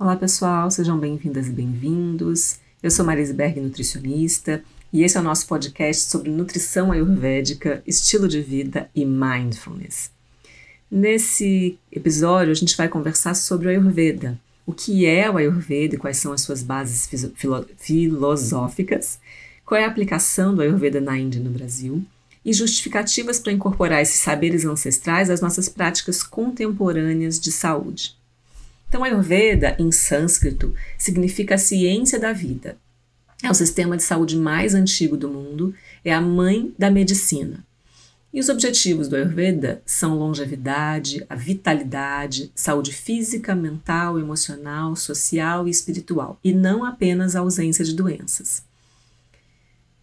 Olá pessoal, sejam bem-vindas e bem-vindos. Eu sou Marise Berg, nutricionista, e esse é o nosso podcast sobre nutrição ayurvédica, estilo de vida e mindfulness. Nesse episódio, a gente vai conversar sobre o Ayurveda, o que é o Ayurveda e quais são as suas bases filo filosóficas, qual é a aplicação do Ayurveda na Índia e no Brasil, e justificativas para incorporar esses saberes ancestrais às nossas práticas contemporâneas de saúde. Então, Ayurveda, em sânscrito, significa a ciência da vida. É o sistema de saúde mais antigo do mundo, é a mãe da medicina. E os objetivos do Ayurveda são longevidade, a vitalidade, saúde física, mental, emocional, social e espiritual, e não apenas a ausência de doenças.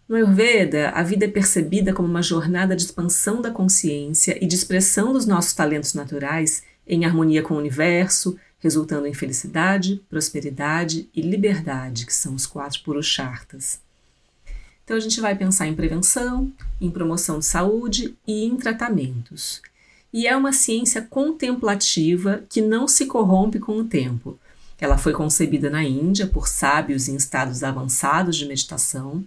No Ayurveda, a vida é percebida como uma jornada de expansão da consciência e de expressão dos nossos talentos naturais em harmonia com o universo, resultando em felicidade, prosperidade e liberdade, que são os quatro purushartas. Então a gente vai pensar em prevenção, em promoção de saúde e em tratamentos. E é uma ciência contemplativa que não se corrompe com o tempo. Ela foi concebida na Índia por sábios em estados avançados de meditação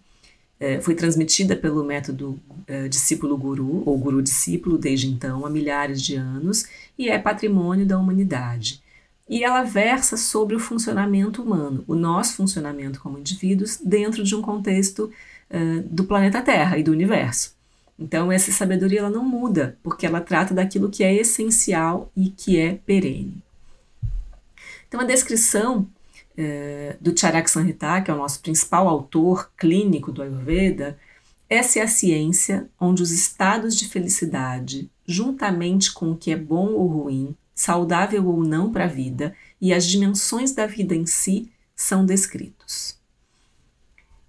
é, foi transmitida pelo método é, discípulo-guru, ou guru-discípulo, desde então, há milhares de anos, e é patrimônio da humanidade. E ela versa sobre o funcionamento humano, o nosso funcionamento como indivíduos, dentro de um contexto é, do planeta Terra e do universo. Então, essa sabedoria ela não muda, porque ela trata daquilo que é essencial e que é perene. Então, a descrição é, do Charak Samhita, que é o nosso principal autor clínico do Ayurveda, essa é a ciência onde os estados de felicidade, juntamente com o que é bom ou ruim, saudável ou não para a vida, e as dimensões da vida em si são descritos.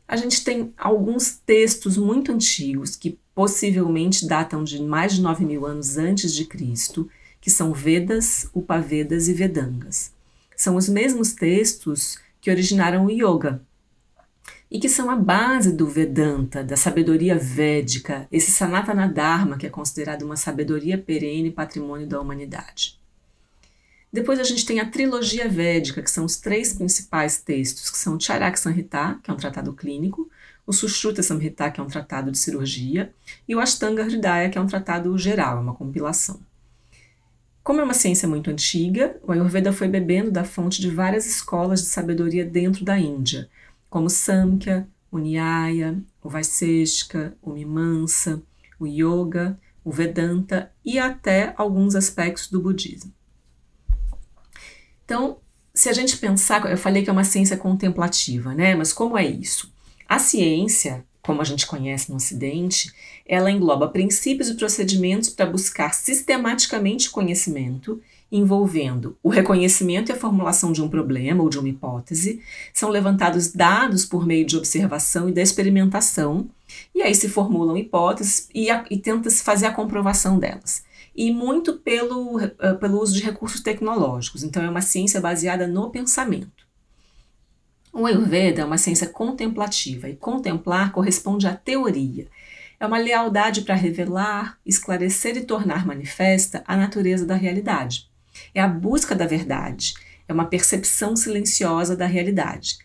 A gente tem alguns textos muito antigos que possivelmente datam de mais de 9 mil anos antes de Cristo, que são Vedas, Upavedas e Vedangas. São os mesmos textos que originaram o yoga e que são a base do Vedanta, da sabedoria védica, esse Sanatana Dharma que é considerado uma sabedoria perene patrimônio da humanidade. Depois a gente tem a trilogia védica, que são os três principais textos, que são o Charak Samhita, que é um tratado clínico, o Sushruta Samhita, que é um tratado de cirurgia, e o Ashtanga Hridaya, que é um tratado geral, é uma compilação. Como é uma ciência muito antiga, o Ayurveda foi bebendo da fonte de várias escolas de sabedoria dentro da Índia, como Samkhya, o Nyaya, o Vaiseshika, o Mimamsa, o Yoga, o Vedanta e até alguns aspectos do budismo. Então, se a gente pensar, eu falei que é uma ciência contemplativa, né? Mas como é isso? A ciência, como a gente conhece no Ocidente, ela engloba princípios e procedimentos para buscar sistematicamente conhecimento, envolvendo o reconhecimento e a formulação de um problema ou de uma hipótese, são levantados dados por meio de observação e da experimentação, e aí se formulam hipóteses e, e tenta-se fazer a comprovação delas. E muito pelo, uh, pelo uso de recursos tecnológicos. Então, é uma ciência baseada no pensamento. O Ayurveda é uma ciência contemplativa e contemplar corresponde à teoria. É uma lealdade para revelar, esclarecer e tornar manifesta a natureza da realidade. É a busca da verdade, é uma percepção silenciosa da realidade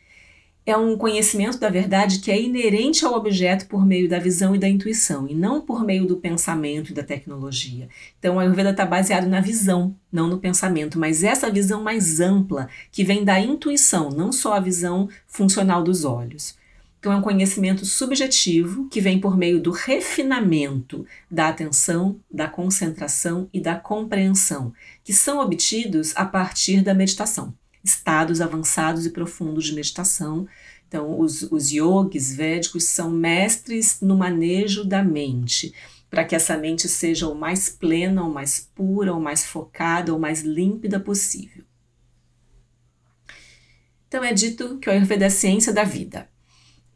é um conhecimento da verdade que é inerente ao objeto por meio da visão e da intuição, e não por meio do pensamento e da tecnologia. Então, a Ayurveda está baseado na visão, não no pensamento, mas essa visão mais ampla, que vem da intuição, não só a visão funcional dos olhos. Então, é um conhecimento subjetivo que vem por meio do refinamento da atenção, da concentração e da compreensão, que são obtidos a partir da meditação estados avançados e profundos de meditação. Então, os, os yogis védicos são mestres no manejo da mente, para que essa mente seja o mais plena, o mais pura, o mais focada, o mais límpida possível. Então, é dito que o Ayurveda é a ciência da vida.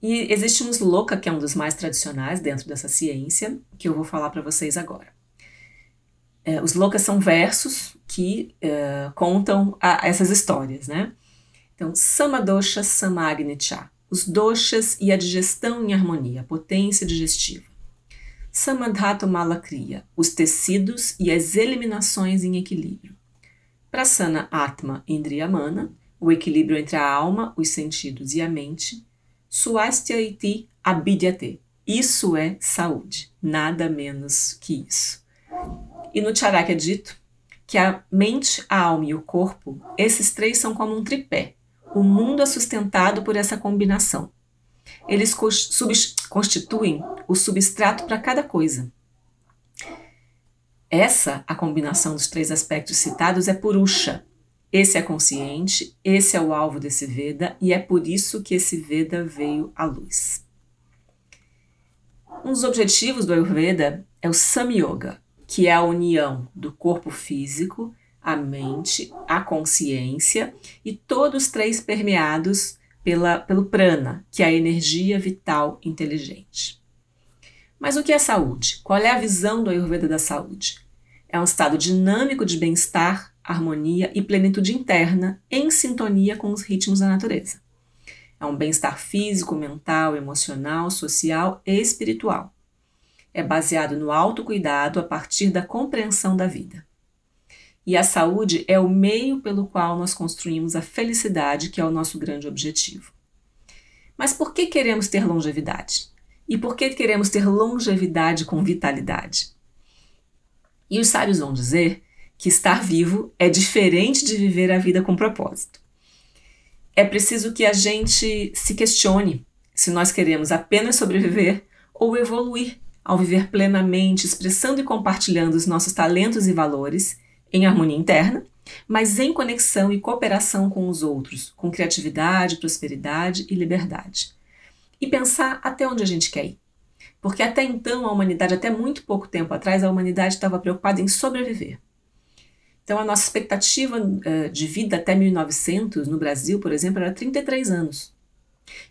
E existe um sloka, que é um dos mais tradicionais dentro dessa ciência, que eu vou falar para vocês agora. É, os lokas são versos que uh, contam a, essas histórias, né? Então, Samadosha Samagnicha, os doshas e a digestão em harmonia, potência digestiva. Samadhatu Malakriya, os tecidos e as eliminações em equilíbrio. Prasana Atma Indriyamana, o equilíbrio entre a alma, os sentidos e a mente. Swasthya iti abhidyate. Isso é saúde, nada menos que isso. E no Charaka é dito que a mente, a alma e o corpo, esses três são como um tripé. O mundo é sustentado por essa combinação. Eles constituem o substrato para cada coisa. Essa, a combinação dos três aspectos citados, é Purusha. Esse é consciente, esse é o alvo desse Veda e é por isso que esse Veda veio à luz. Um dos objetivos do Ayurveda é o Samyoga, que é a união do corpo físico, a mente, a consciência e todos três permeados pela, pelo prana, que é a energia vital inteligente. Mas o que é saúde? Qual é a visão do Ayurveda da saúde? É um estado dinâmico de bem-estar, harmonia e plenitude interna em sintonia com os ritmos da natureza. É um bem-estar físico, mental, emocional, social e espiritual é baseado no autocuidado a partir da compreensão da vida. E a saúde é o meio pelo qual nós construímos a felicidade, que é o nosso grande objetivo. Mas por que queremos ter longevidade? E por que queremos ter longevidade com vitalidade? E os sábios vão dizer que estar vivo é diferente de viver a vida com propósito. É preciso que a gente se questione se nós queremos apenas sobreviver ou evoluir ao viver plenamente, expressando e compartilhando os nossos talentos e valores em harmonia interna, mas em conexão e cooperação com os outros, com criatividade, prosperidade e liberdade. E pensar até onde a gente quer ir. Porque até então a humanidade, até muito pouco tempo atrás, a humanidade estava preocupada em sobreviver. Então a nossa expectativa uh, de vida até 1900 no Brasil, por exemplo, era 33 anos.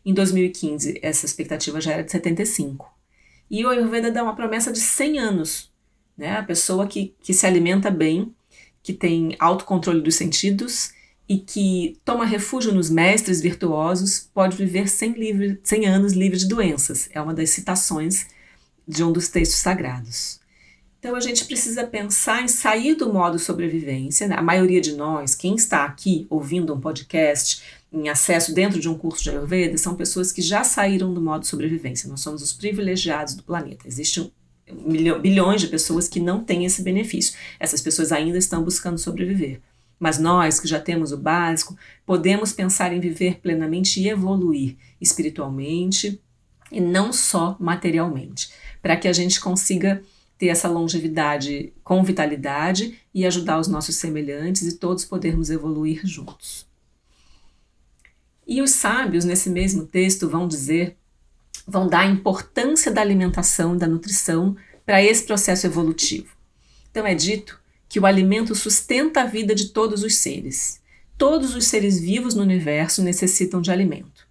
Em 2015, essa expectativa já era de 75. E o Ayurveda dá uma promessa de 100 anos. Né? A pessoa que, que se alimenta bem, que tem autocontrole dos sentidos e que toma refúgio nos mestres virtuosos pode viver 100, livre, 100 anos livre de doenças. É uma das citações de um dos textos sagrados. Então a gente precisa pensar em sair do modo sobrevivência. Né? A maioria de nós, quem está aqui ouvindo um podcast, em acesso dentro de um curso de Ayurveda são pessoas que já saíram do modo sobrevivência. Nós somos os privilegiados do planeta. Existem bilhões de pessoas que não têm esse benefício. Essas pessoas ainda estão buscando sobreviver. Mas nós, que já temos o básico, podemos pensar em viver plenamente e evoluir espiritualmente e não só materialmente, para que a gente consiga ter essa longevidade com vitalidade e ajudar os nossos semelhantes e todos podermos evoluir juntos. E os sábios, nesse mesmo texto, vão dizer, vão dar a importância da alimentação e da nutrição para esse processo evolutivo. Então é dito que o alimento sustenta a vida de todos os seres. Todos os seres vivos no universo necessitam de alimento.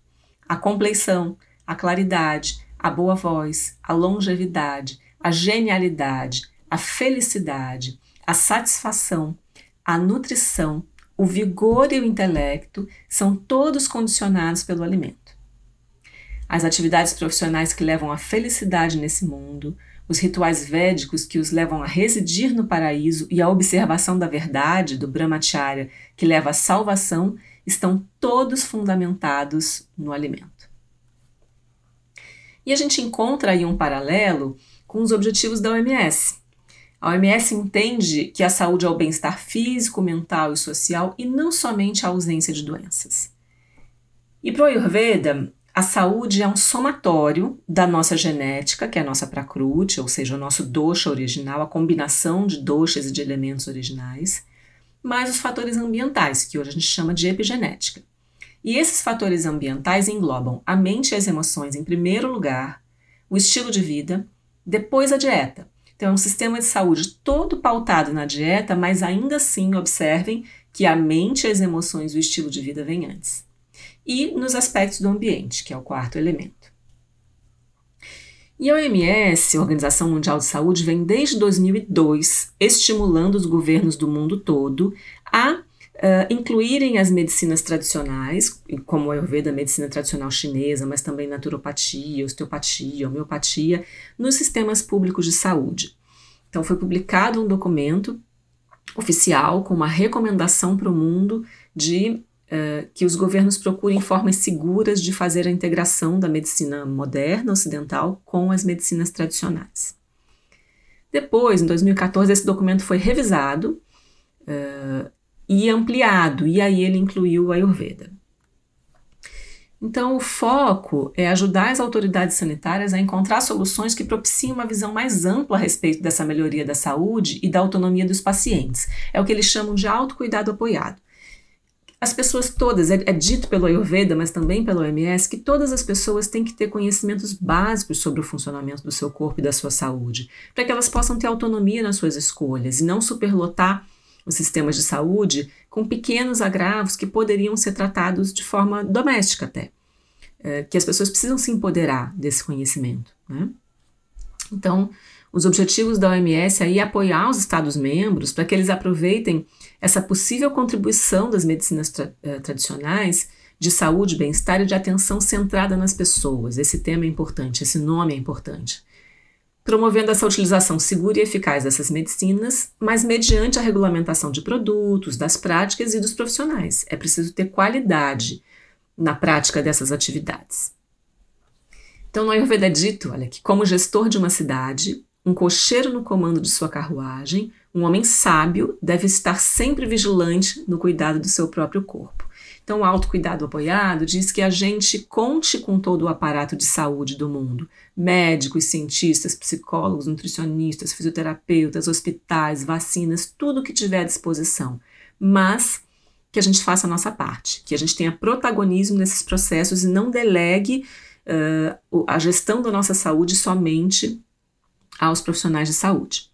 A compleição, a claridade, a boa voz, a longevidade, a genialidade, a felicidade, a satisfação, a nutrição o vigor e o intelecto são todos condicionados pelo alimento. As atividades profissionais que levam à felicidade nesse mundo, os rituais védicos que os levam a residir no paraíso e a observação da verdade, do brahmacharya, que leva à salvação, estão todos fundamentados no alimento. E a gente encontra aí um paralelo com os objetivos da OMS, a OMS entende que a saúde é o bem-estar físico, mental e social e não somente a ausência de doenças. E para o Ayurveda, a saúde é um somatório da nossa genética, que é a nossa prakriti, ou seja, o nosso dosha original, a combinação de doshas e de elementos originais, mais os fatores ambientais, que hoje a gente chama de epigenética. E esses fatores ambientais englobam a mente e as emoções em primeiro lugar, o estilo de vida, depois a dieta, então, é um sistema de saúde todo pautado na dieta, mas ainda assim observem que a mente, as emoções e o estilo de vida vêm antes. E nos aspectos do ambiente, que é o quarto elemento. E a OMS, Organização Mundial de Saúde, vem desde 2002 estimulando os governos do mundo todo a Uh, incluírem as medicinas tradicionais, como a Ayurveda, a medicina tradicional chinesa, mas também naturopatia, osteopatia, homeopatia, nos sistemas públicos de saúde. Então, foi publicado um documento oficial com uma recomendação para o mundo de uh, que os governos procurem formas seguras de fazer a integração da medicina moderna ocidental com as medicinas tradicionais. Depois, em 2014, esse documento foi revisado uh, e ampliado, e aí ele incluiu a Ayurveda. Então, o foco é ajudar as autoridades sanitárias a encontrar soluções que propiciem uma visão mais ampla a respeito dessa melhoria da saúde e da autonomia dos pacientes. É o que eles chamam de autocuidado apoiado. As pessoas todas, é, é dito pelo Ayurveda, mas também pelo OMS, que todas as pessoas têm que ter conhecimentos básicos sobre o funcionamento do seu corpo e da sua saúde, para que elas possam ter autonomia nas suas escolhas e não superlotar os sistemas de saúde com pequenos agravos que poderiam ser tratados de forma doméstica até. É, que as pessoas precisam se empoderar desse conhecimento. Né? Então, os objetivos da OMS é apoiar os Estados-membros para que eles aproveitem essa possível contribuição das medicinas tra eh, tradicionais de saúde, bem-estar e de atenção centrada nas pessoas. Esse tema é importante, esse nome é importante promovendo essa utilização segura e eficaz dessas medicinas, mas mediante a regulamentação de produtos, das práticas e dos profissionais. É preciso ter qualidade na prática dessas atividades. Então, no Ayurveda é dito, olha, que como gestor de uma cidade, um cocheiro no comando de sua carruagem, um homem sábio deve estar sempre vigilante no cuidado do seu próprio corpo. Então, o autocuidado apoiado diz que a gente conte com todo o aparato de saúde do mundo: médicos, cientistas, psicólogos, nutricionistas, fisioterapeutas, hospitais, vacinas, tudo que tiver à disposição. Mas que a gente faça a nossa parte, que a gente tenha protagonismo nesses processos e não delegue uh, a gestão da nossa saúde somente aos profissionais de saúde.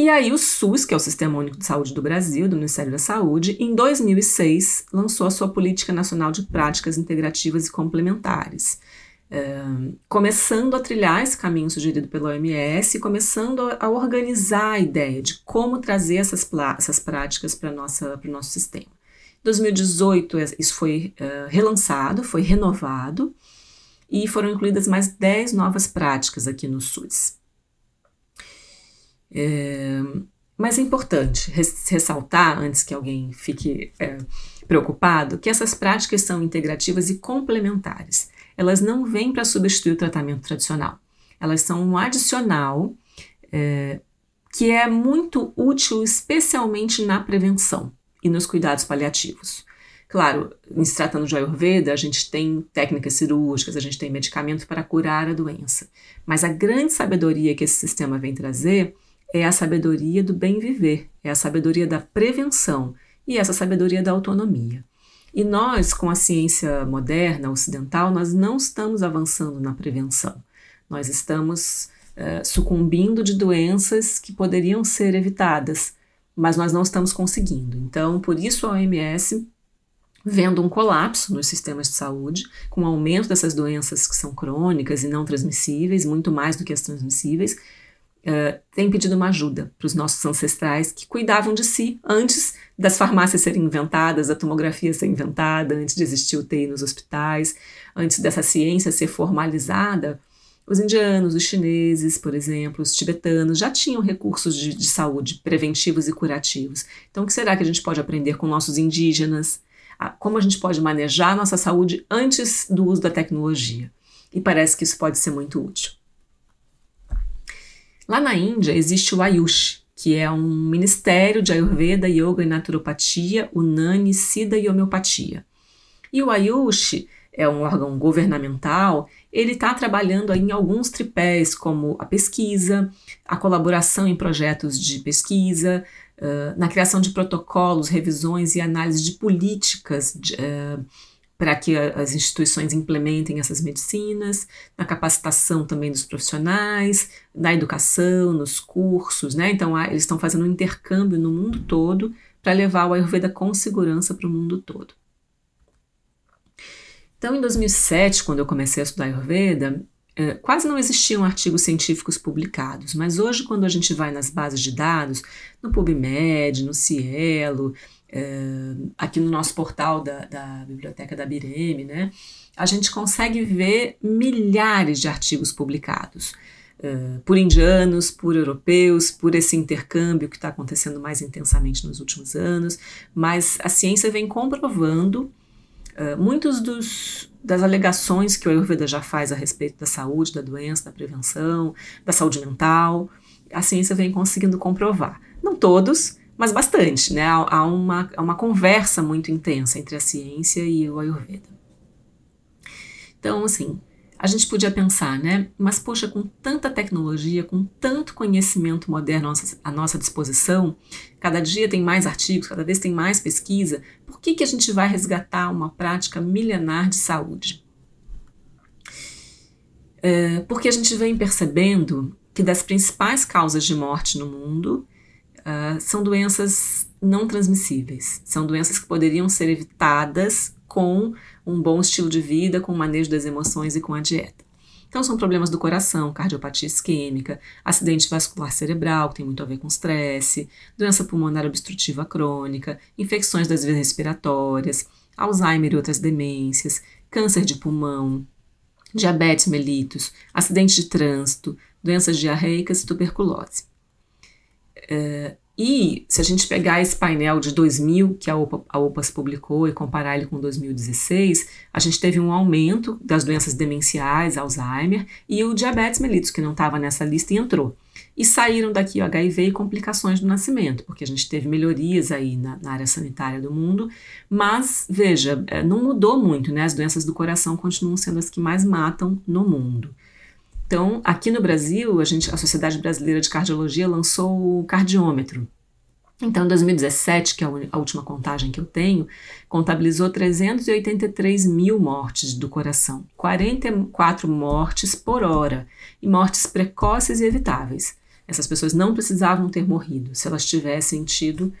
E aí o SUS, que é o Sistema Único de Saúde do Brasil, do Ministério da Saúde, em 2006 lançou a sua Política Nacional de Práticas Integrativas e Complementares, uh, começando a trilhar esse caminho sugerido pela OMS e começando a, a organizar a ideia de como trazer essas, essas práticas para o nosso sistema. Em 2018 isso foi uh, relançado, foi renovado e foram incluídas mais 10 novas práticas aqui no SUS. É, mas é importante ressaltar, antes que alguém fique é, preocupado, que essas práticas são integrativas e complementares. Elas não vêm para substituir o tratamento tradicional. Elas são um adicional é, que é muito útil, especialmente na prevenção e nos cuidados paliativos. Claro, em se tratando de Ayurveda, a gente tem técnicas cirúrgicas, a gente tem medicamento para curar a doença. Mas a grande sabedoria que esse sistema vem trazer é a sabedoria do bem viver, é a sabedoria da prevenção e essa sabedoria da autonomia. E nós, com a ciência moderna, ocidental, nós não estamos avançando na prevenção. Nós estamos uh, sucumbindo de doenças que poderiam ser evitadas, mas nós não estamos conseguindo. Então, por isso a OMS, vendo um colapso nos sistemas de saúde, com o aumento dessas doenças que são crônicas e não transmissíveis, muito mais do que as transmissíveis, uh, tem pedido uma ajuda para os nossos ancestrais que cuidavam de si antes das farmácias serem inventadas, da tomografia ser inventada, antes de existir o TI nos hospitais, antes dessa ciência ser formalizada. Os indianos, os chineses, por exemplo, os tibetanos já tinham recursos de, de saúde preventivos e curativos. Então, o que será que a gente pode aprender com nossos indígenas? como a gente pode manejar a nossa saúde antes do uso da tecnologia? E parece que isso pode ser muito útil. Lá na Índia existe o Ayush, que é um ministério de Ayurveda, Yoga e Naturopatia, Unani, Sida e Homeopatia. E o Ayush é um órgão governamental, ele está trabalhando em alguns tripés, como a pesquisa, a colaboração em projetos de pesquisa, uh, na criação de protocolos, revisões e análise de políticas de, uh, para que as instituições implementem essas medicinas, na capacitação também dos profissionais, na educação, nos cursos, né? Então, eles estão fazendo um intercâmbio no mundo todo para levar o Ayurveda com segurança para o mundo todo. Então, em 2007, quando eu comecei a estudar Ayurveda, é, quase não existiam artigos científicos publicados, mas hoje, quando a gente vai nas bases de dados, no PubMed, no Cielo, é, aqui no nosso portal da, da biblioteca da Bireme, né, a gente consegue ver milhares de artigos publicados. uh, por indianos, por europeus, por esse intercâmbio que está acontecendo mais intensamente nos últimos anos, mas a ciência vem comprovando uh, muitos dos, das alegações que o Ayurveda já faz a respeito da saúde, da doença, da prevenção, da saúde mental, a ciência vem conseguindo comprovar. Não todos, mas bastante, né? Há, uma, há uma conversa muito intensa entre a ciência e o Ayurveda. Então, assim, a gente podia pensar, né? Mas, poxa, com tanta tecnologia, com tanto conhecimento moderno à nossa disposição, cada dia tem mais artigos, cada vez tem mais pesquisa, por que, que a gente vai resgatar uma prática milenar de saúde? É, porque a gente vem percebendo que das principais causas de morte no mundo uh, são doenças não transmissíveis, são doenças que poderiam ser evitadas com um bom estilo de vida, com o manejo das emoções e com a dieta. Então, são problemas do coração, cardiopatia isquêmica, acidente vascular cerebral, que tem muito a ver com estresse, doença pulmonar obstrutiva crônica, infecções das vias respiratórias, Alzheimer e outras demências, câncer de pulmão, diabetes mellitus, acidente de trânsito, doenças diarreicas e tuberculose. Uh, e se a gente pegar esse painel de 2000 que a, OPA, a publicou e comparar ele com 2016, a gente teve um aumento das doenças demenciais, Alzheimer, e o diabetes mellitus, que não estava nessa lista e entrou. E saíram daqui o HIV e complicações do nascimento, porque a gente teve melhorias aí na, na área sanitária do mundo, mas veja, é, não mudou muito, né? As doenças do coração continuam sendo as que mais matam no mundo. Então, aqui no Brasil, a, gente, a Sociedade Brasileira de Cardiologia lançou o cardiômetro. Então, em 2017, que é a última contagem que eu tenho, contabilizou 383 mil mortes do coração, 44 mortes por hora e mortes precoces e evitáveis. Essas pessoas não precisavam ter morrido se elas tivessem tido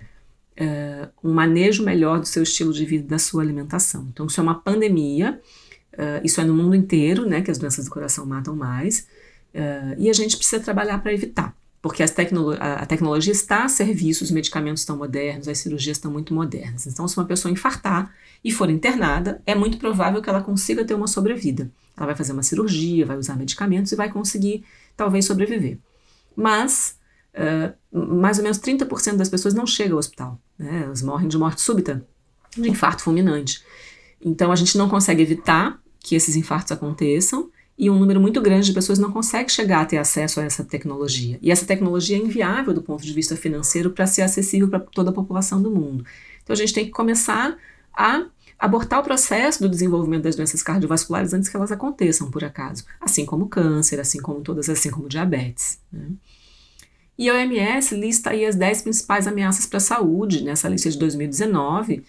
uh, um manejo melhor do seu estilo de vida, da sua alimentação. Então, isso é uma pandemia Uh, isso é no mundo inteiro, né, que as doenças do coração matam mais, uh, e a gente precisa trabalhar para evitar, porque tecno a, tecnologia está a serviço, os medicamentos estão modernos, as cirurgias estão muito modernas. Então, se uma pessoa infartar e for internada, é muito provável que ela consiga ter uma sobrevida. Ela vai fazer uma cirurgia, vai usar medicamentos e vai conseguir, talvez, sobreviver. Mas, uh, mais ou menos 30% das pessoas não chegam ao hospital, né, elas morrem de morte súbita, de infarto fulminante. Então a gente não consegue evitar que esses infartos aconteçam e um número muito grande de pessoas não consegue chegar a ter acesso a essa tecnologia. E essa tecnologia é inviável do ponto de vista financeiro para ser acessível para toda a população do mundo. Então a gente tem que começar a abortar o processo do desenvolvimento das doenças cardiovasculares antes que elas aconteçam, por acaso, assim como câncer, assim como todas, assim como diabetes. Né? E a OMS lista aí as 10 principais ameaças para a saúde nessa lista de 2019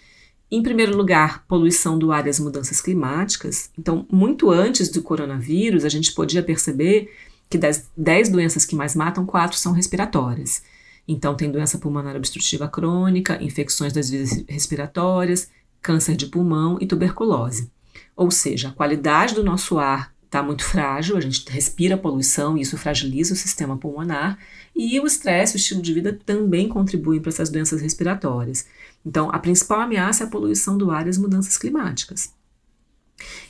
em primeiro lugar, poluição do ar e as mudanças climáticas. Então, muito antes do coronavírus, a gente podia perceber que das 10 doenças que mais matam, quatro são respiratórias. Então, tem doença pulmonar obstrutiva crônica, infecções das vias respiratórias, câncer de pulmão e tuberculose. Ou seja, a qualidade do nosso ar está muito frágil, a gente respira poluição e isso fragiliza o sistema pulmonar, e o estresse, o estilo de vida também contribuem para essas doenças respiratórias. Então, a principal ameaça é a poluição do ar e as mudanças climáticas.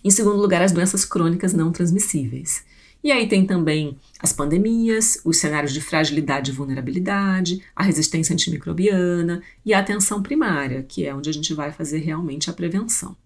Em segundo lugar, as doenças crônicas não transmissíveis. E aí tem também as pandemias, os cenários de fragilidade e vulnerabilidade, a resistência antimicrobiana e a atenção primária, que é onde a gente vai fazer realmente a prevenção.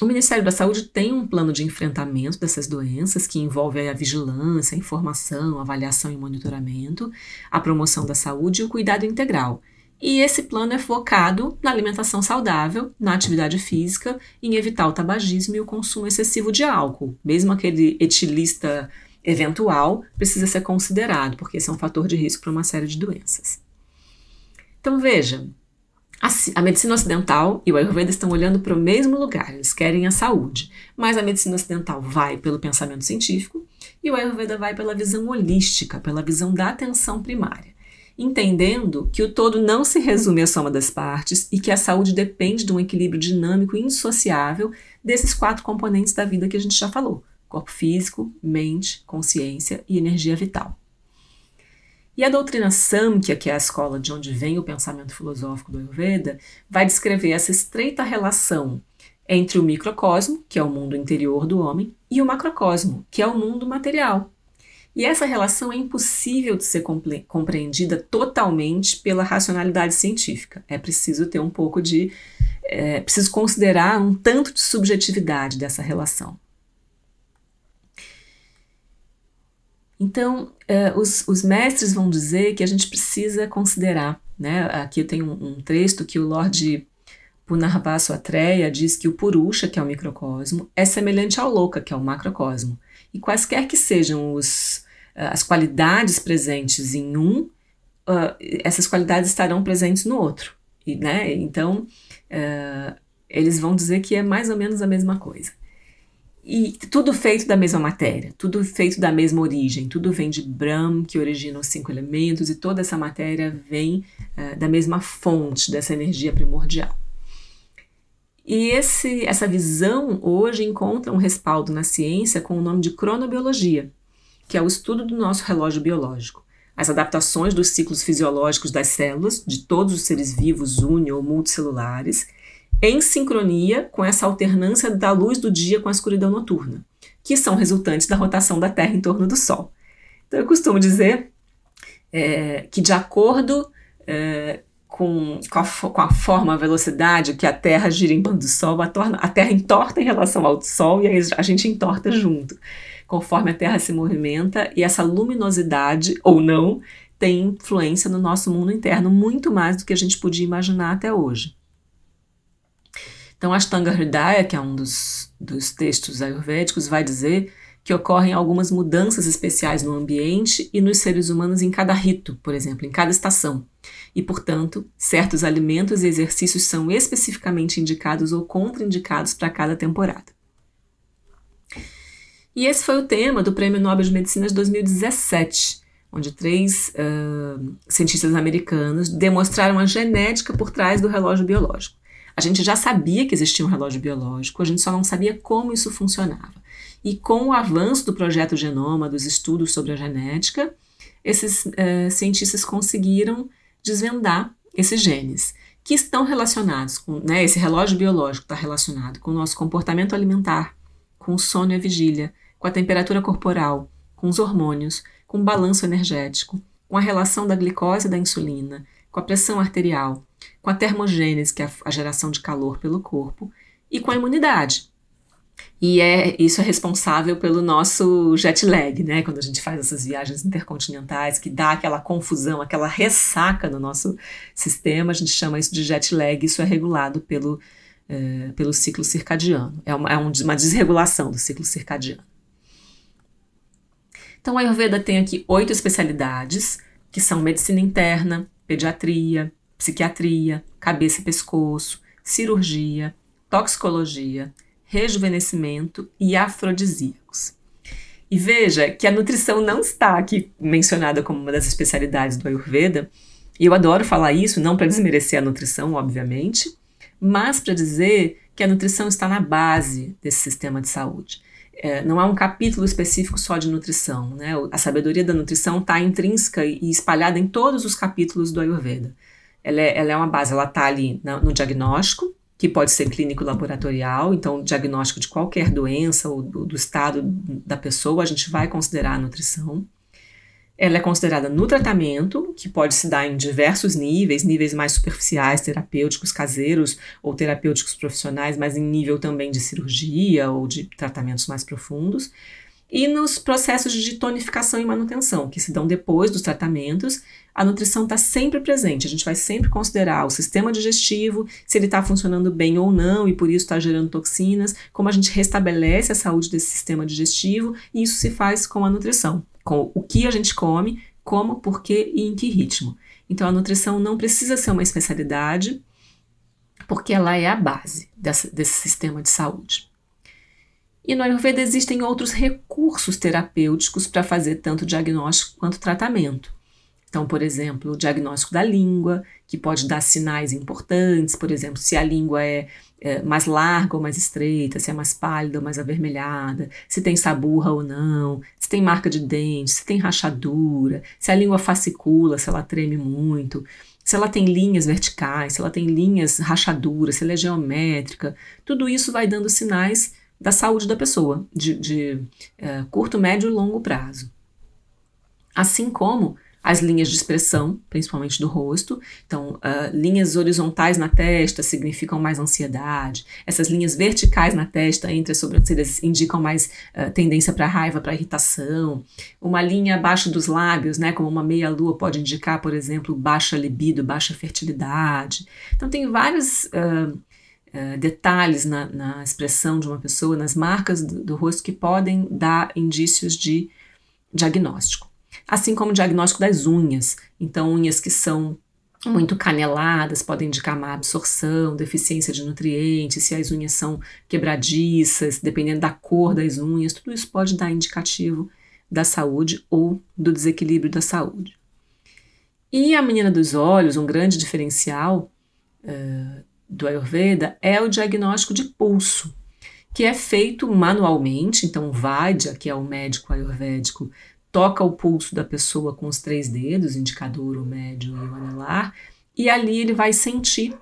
O Ministério da Saúde tem um plano de enfrentamento dessas doenças que envolve a vigilância, a informação, a avaliação e monitoramento, a promoção da saúde e o cuidado integral. E esse plano é focado na alimentação saudável, na atividade física, em evitar o tabagismo e o consumo excessivo de álcool. Mesmo aquele etilista eventual precisa ser considerado, porque esse é um fator de risco para uma série de doenças. Então veja, a, medicina ocidental e o Ayurveda estão olhando para o mesmo lugar, eles querem a saúde. Mas a medicina ocidental vai pelo pensamento científico e o Ayurveda vai pela visão holística, pela visão da atenção primária. Entendendo que o todo não se resume à soma das partes e que a saúde depende de um equilíbrio dinâmico e desses quatro componentes da vida que a gente já falou: corpo físico, mente, consciência e energia vital. E a doutrina Samkhya, que é a escola de onde vem o pensamento filosófico do Ayurveda, vai descrever essa estreita relação entre o microcosmo, que é o mundo interior do homem, e o macrocosmo, que é o mundo material. E essa relação é impossível de ser compreendida totalmente pela racionalidade científica. É preciso ter um pouco de. É preciso considerar um tanto de subjetividade dessa relação. Então, é, os, os, mestres vão dizer que a gente precisa considerar. Né? Aqui tenho um, um texto que o Lord Punarvasu Atreya diz que o Purusha, que é o microcosmo, é semelhante ao Loka, que é o macrocosmo. E quaisquer que sejam os, uh, as qualidades presentes em um, uh, essas qualidades estarão presentes no outro. E, né? Então, uh, eles vão dizer que é mais ou menos a mesma coisa. E tudo feito da mesma matéria, tudo feito da mesma origem, tudo vem de Brahm, que origina os cinco elementos, e toda essa matéria vem da mesma fonte, dessa energia primordial. E esse, essa visão hoje encontra um respaldo na ciência com o nome de cronobiologia, que é o estudo do nosso relógio biológico, as adaptações dos ciclos fisiológicos das células, de todos os seres vivos uni ou multicelulares, em sincronia com essa alternância da luz do dia com a escuridão noturna, que são resultantes da rotação da Terra em torno do Sol. Então eu costumo dizer é, que de acordo é, com, com, a, com a forma, a velocidade que a Terra gira em torno do Sol, a, torna, a Terra entorta em relação ao Sol e a gente entorta junto, conforme a Terra se movimenta e essa luminosidade, ou não, tem influência no nosso mundo interno muito mais do que a gente podia imaginar até hoje. Então, Ashtanga Hridaya, que é um dos, dos textos ayurvédicos, vai dizer que ocorrem algumas mudanças especiais no ambiente e nos seres humanos em cada rito, por exemplo, em cada estação. E, portanto, certos alimentos e exercícios são especificamente indicados ou contraindicados para cada temporada. E esse foi o tema do Prêmio Nobel de Medicina de 2017, onde três uh, cientistas americanos demonstraram a genética por trás do relógio biológico. A gente já sabia que existia um relógio biológico, a gente só não sabia como isso funcionava. E com o avanço do projeto Genoma, dos estudos sobre a genética, esses uh, cientistas conseguiram desvendar esses genes que estão relacionados com, né, esse relógio biológico está relacionado com o nosso comportamento alimentar, com o sono e a vigília, com a temperatura corporal, com os hormônios, com o balanço energético, com a relação da glicose e da insulina, com a pressão arterial, com a termogênese, que é a geração de calor pelo corpo, e com a imunidade, e é isso é responsável pelo nosso jet lag, né? Quando a gente faz essas viagens intercontinentais, que dá aquela confusão, aquela ressaca no nosso sistema, a gente chama isso de jet lag, isso é regulado pelo, é, pelo ciclo circadiano. É uma, é uma desregulação do ciclo circadiano. Então a Ayurveda tem aqui oito especialidades, que são medicina interna, pediatria, psiquiatria, cabeça e pescoço, cirurgia, toxicologia, rejuvenescimento e afrodisíacos. E veja que a nutrição não está aqui mencionada como uma das especialidades do Ayurveda, e eu adoro falar isso, não para desmerecer a nutrição, obviamente, mas para dizer que a nutrição está na base desse sistema de saúde. É, não há um capítulo específico só de nutrição. Né? A sabedoria da nutrição está intrínseca e espalhada em todos os capítulos do Ayurveda. Ela é, ela é uma base, ela está ali no diagnóstico, que pode ser clínico laboratorial, então diagnóstico de qualquer doença ou do, do, estado da pessoa, a gente vai considerar a nutrição. Ela é considerada no tratamento, que pode se dar em diversos níveis, níveis mais superficiais, terapêuticos caseiros ou terapêuticos profissionais, mas em nível também de cirurgia ou de tratamentos mais profundos e nos processos de tonificação e manutenção, que se dão depois dos tratamentos, a nutrição está sempre presente. A gente vai sempre considerar o sistema digestivo, se ele está funcionando bem ou não, e por isso está gerando toxinas, como a gente restabelece a saúde desse sistema digestivo, e isso se faz com a nutrição, com o que a gente come, como, por quê e em que ritmo. Então a nutrição não precisa ser uma especialidade, porque ela é a base dessa, desse sistema de saúde. E no Ayurveda existem outros recursos terapêuticos para fazer tanto diagnóstico quanto tratamento. Então, por exemplo, o diagnóstico da língua, que pode dar sinais importantes, por exemplo, se a língua é, é mais larga ou mais estreita, se é mais pálida ou mais avermelhada, se tem saburra ou não, se tem marca de dente, se tem rachadura, se a língua fascicula, se ela treme muito, se ela tem linhas verticais, se ela tem linhas rachaduras, se ela é geométrica, tudo isso vai dando sinais da saúde da pessoa, de, de uh, curto, médio e longo prazo. Assim como as linhas de expressão, principalmente do rosto. Então, uh, linhas horizontais na testa significam mais ansiedade. Essas linhas verticais na testa, entre as sobrancelhas, indicam mais uh, tendência para raiva, para irritação. Uma linha abaixo dos lábios, né, como uma meia-lua, pode indicar, por exemplo, baixa libido, baixa fertilidade. Então, tem vários. Uh, Uh, detalhes na, na, expressão de uma pessoa, nas marcas do, do, rosto que podem dar indícios de diagnóstico assim como o diagnóstico das unhas. Então, unhas que são muito caneladas podem indicar má absorção, deficiência de nutrientes, se as unhas são quebradiças, dependendo da cor das unhas, tudo isso pode dar indicativo da saúde ou do desequilíbrio da saúde. E a menina dos olhos, um grande diferencial uh, do Ayurveda é o diagnóstico de pulso, que é feito manualmente. Então, o Vaidya, que é o médico ayurvédico, toca o pulso da pessoa com os três dedos, indicador, o médio e o anelar, e ali ele vai sentir,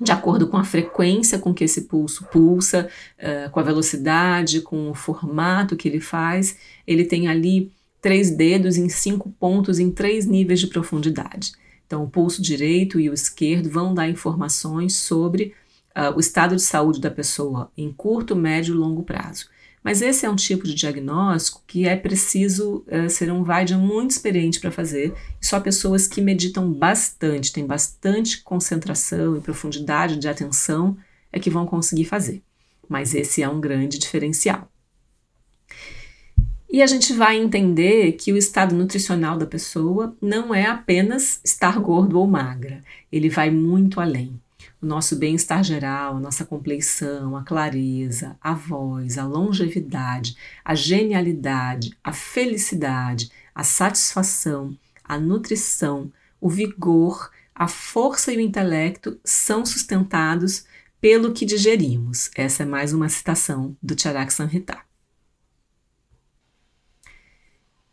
de acordo com a frequência com que esse pulso pulsa, uh, com a velocidade, com o formato que ele faz, ele tem ali três dedos em cinco pontos em três níveis de profundidade. Então, o pulso direito e o esquerdo vão dar informações sobre uh, o estado de saúde da pessoa em curto, médio e longo prazo. Mas esse é um tipo de diagnóstico que é preciso uh, ser um Vaidya muito experiente para fazer, só pessoas que meditam bastante, têm bastante concentração e profundidade de atenção é que vão conseguir fazer. Mas esse é um grande diferencial. E a gente vai entender que o estado nutricional da pessoa não é apenas estar gordo ou magra, ele vai muito além o nosso bem-estar geral, a nossa compleição, a clareza, a voz, a longevidade, a genialidade, a felicidade, a satisfação, a nutrição, o vigor, a força e o intelecto são sustentados pelo que digerimos. Essa é mais uma citação do Charak Samhita.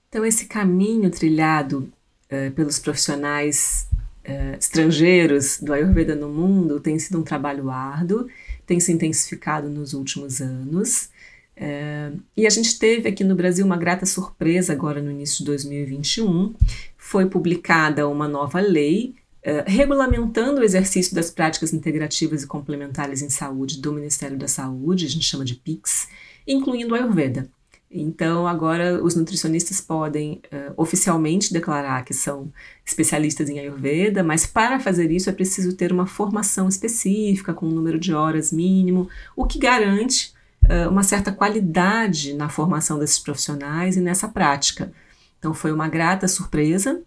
Então, esse caminho trilhado uh, pelos profissionais uh, estrangeiros do Ayurveda no mundo tem sido um trabalho árduo, tem se intensificado nos últimos anos. Uh, e a gente teve aqui no Brasil uma grata surpresa agora no início de 2021. Foi publicada uma nova lei uh, regulamentando o exercício das práticas integrativas e complementares em saúde do Ministério da Saúde, a gente chama de PICS, incluindo o Ayurveda. Então, agora os nutricionistas podem uh, oficialmente declarar que são especialistas em Ayurveda, mas para fazer isso é preciso ter uma formação específica, com um número de horas mínimo, o que garante uh, uma certa qualidade na formação desses profissionais e nessa prática. Então, foi uma grata surpresa,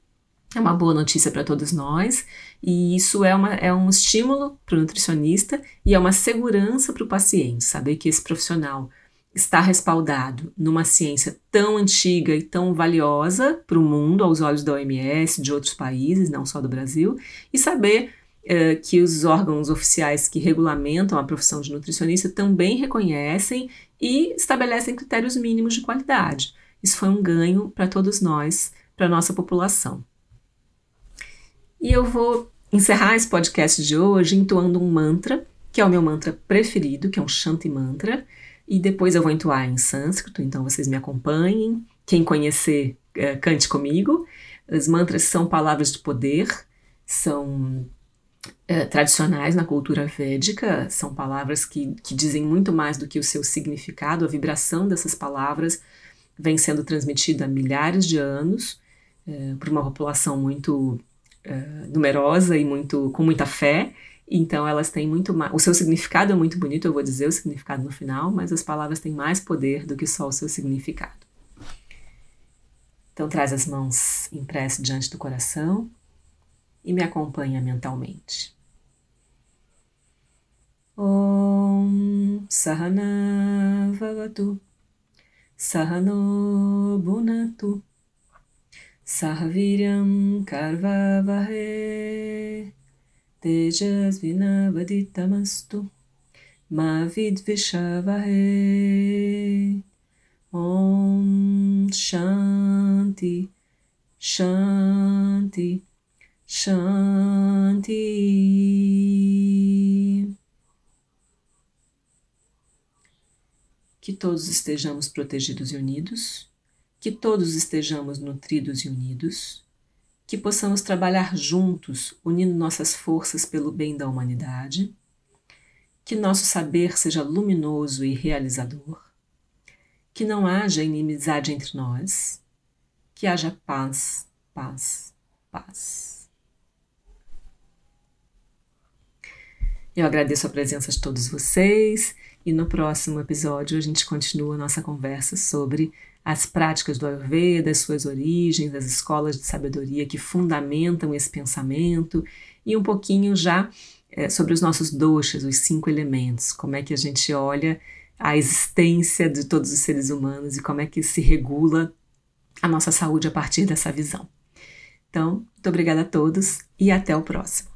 é uma boa notícia para todos nós, e isso é, uma, é um estímulo para o nutricionista e é uma segurança para o paciente, saber que esse profissional está respaldado numa ciência tão antiga e tão valiosa para o mundo, aos olhos da OMS, de outros países, não só do Brasil, e saber uh, que os órgãos oficiais que regulamentam a profissão de nutricionista também reconhecem e estabelecem critérios mínimos de qualidade. Isso foi um ganho para todos nós, para a nossa população. E eu vou encerrar esse podcast de hoje entoando um mantra, que é o meu mantra preferido, que é um Shanti Mantra, e depois eu vou entoar em sânscrito, então vocês me acompanhem. Quem conhecer, uh, cante comigo. Os mantras são palavras de poder, são uh, tradicionais na cultura védica, são palavras que, que dizem muito mais do que o seu significado, a vibração dessas palavras vem sendo transmitida há milhares de anos uh, por uma população muito numerosa e muito com muita fé então elas têm muito mais. O seu significado é muito bonito, eu vou dizer o significado no final, mas as palavras têm mais poder do que só o seu significado. Então traz as mãos em diante do coração e me acompanha mentalmente. Om Sahana Vavatu Sahano Bunatu Sahaviryam Karvavahe तेजस्विनवदितमस्तु मा विद्विषावहे ॐ शान्ति शान्ति शान्ति que todos estejamos protegidos e unidos, que todos estejamos nutridos e unidos, que possamos trabalhar juntos, unindo nossas forças pelo bem da humanidade, que nosso saber seja luminoso e realizador, que não haja inimizade entre nós, que haja paz, paz, paz. Eu agradeço a presença de todos vocês e no próximo episódio a gente continua a nossa conversa sobre as práticas do Ayurveda, suas origens, as escolas de sabedoria que fundamentam esse pensamento e um pouquinho já é, sobre os nossos doshas, os cinco elementos, como é que a gente olha a existência de todos os seres humanos e como é que se regula a nossa saúde a partir dessa visão. Então, muito obrigada a todos e até o próximo.